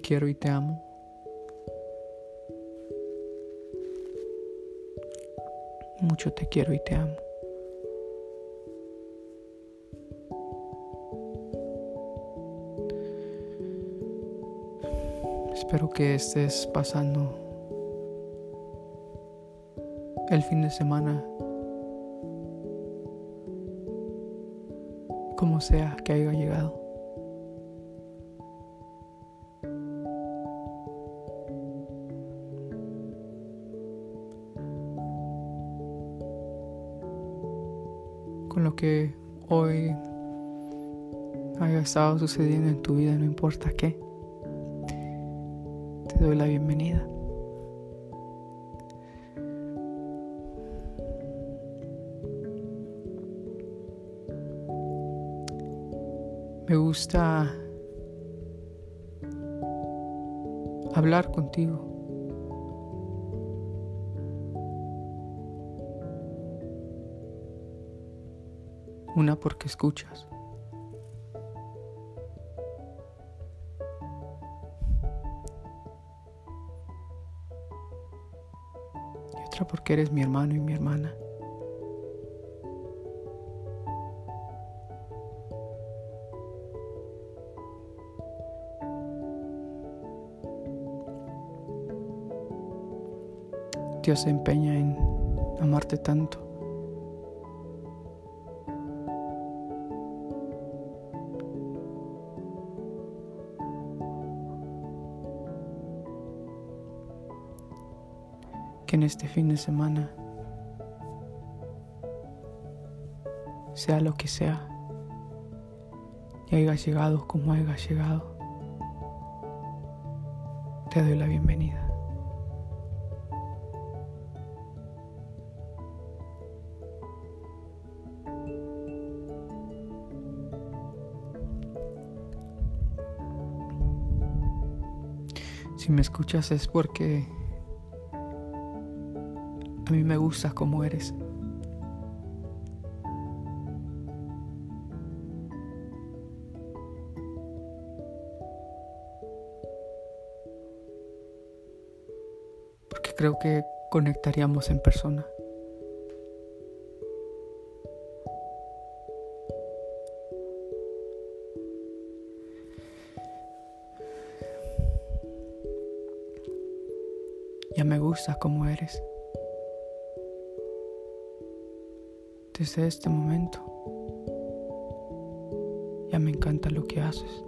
quiero y te amo. Mucho te quiero y te amo. Espero que estés pasando el fin de semana como sea que haya llegado. Con lo que hoy haya estado sucediendo en tu vida, no importa qué, te doy la bienvenida. Me gusta hablar contigo. Una porque escuchas. Y otra porque eres mi hermano y mi hermana. Dios se empeña en amarte tanto. Que en este fin de semana, sea lo que sea, y hayas llegado como hayas llegado, te doy la bienvenida. Si me escuchas es porque a mí me gusta como eres. Porque creo que conectaríamos en persona. Ya me gusta como eres. Desde este momento, ya me encanta lo que haces.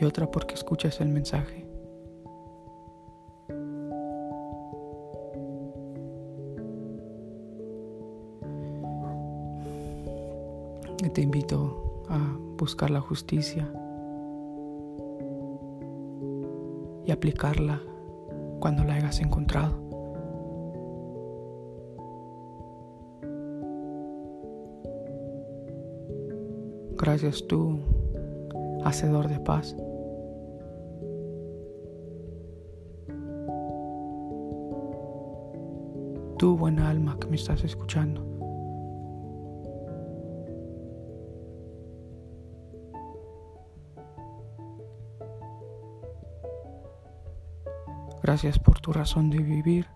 Y otra porque escuchas el mensaje. Te invito a buscar la justicia y aplicarla cuando la hayas encontrado. Gracias tú, hacedor de paz. Tú, buena alma que me estás escuchando. Gracias por tu razón de vivir.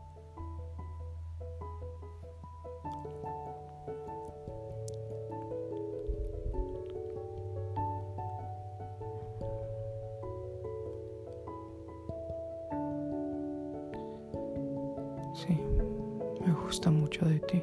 Sí, me gusta mucho de ti.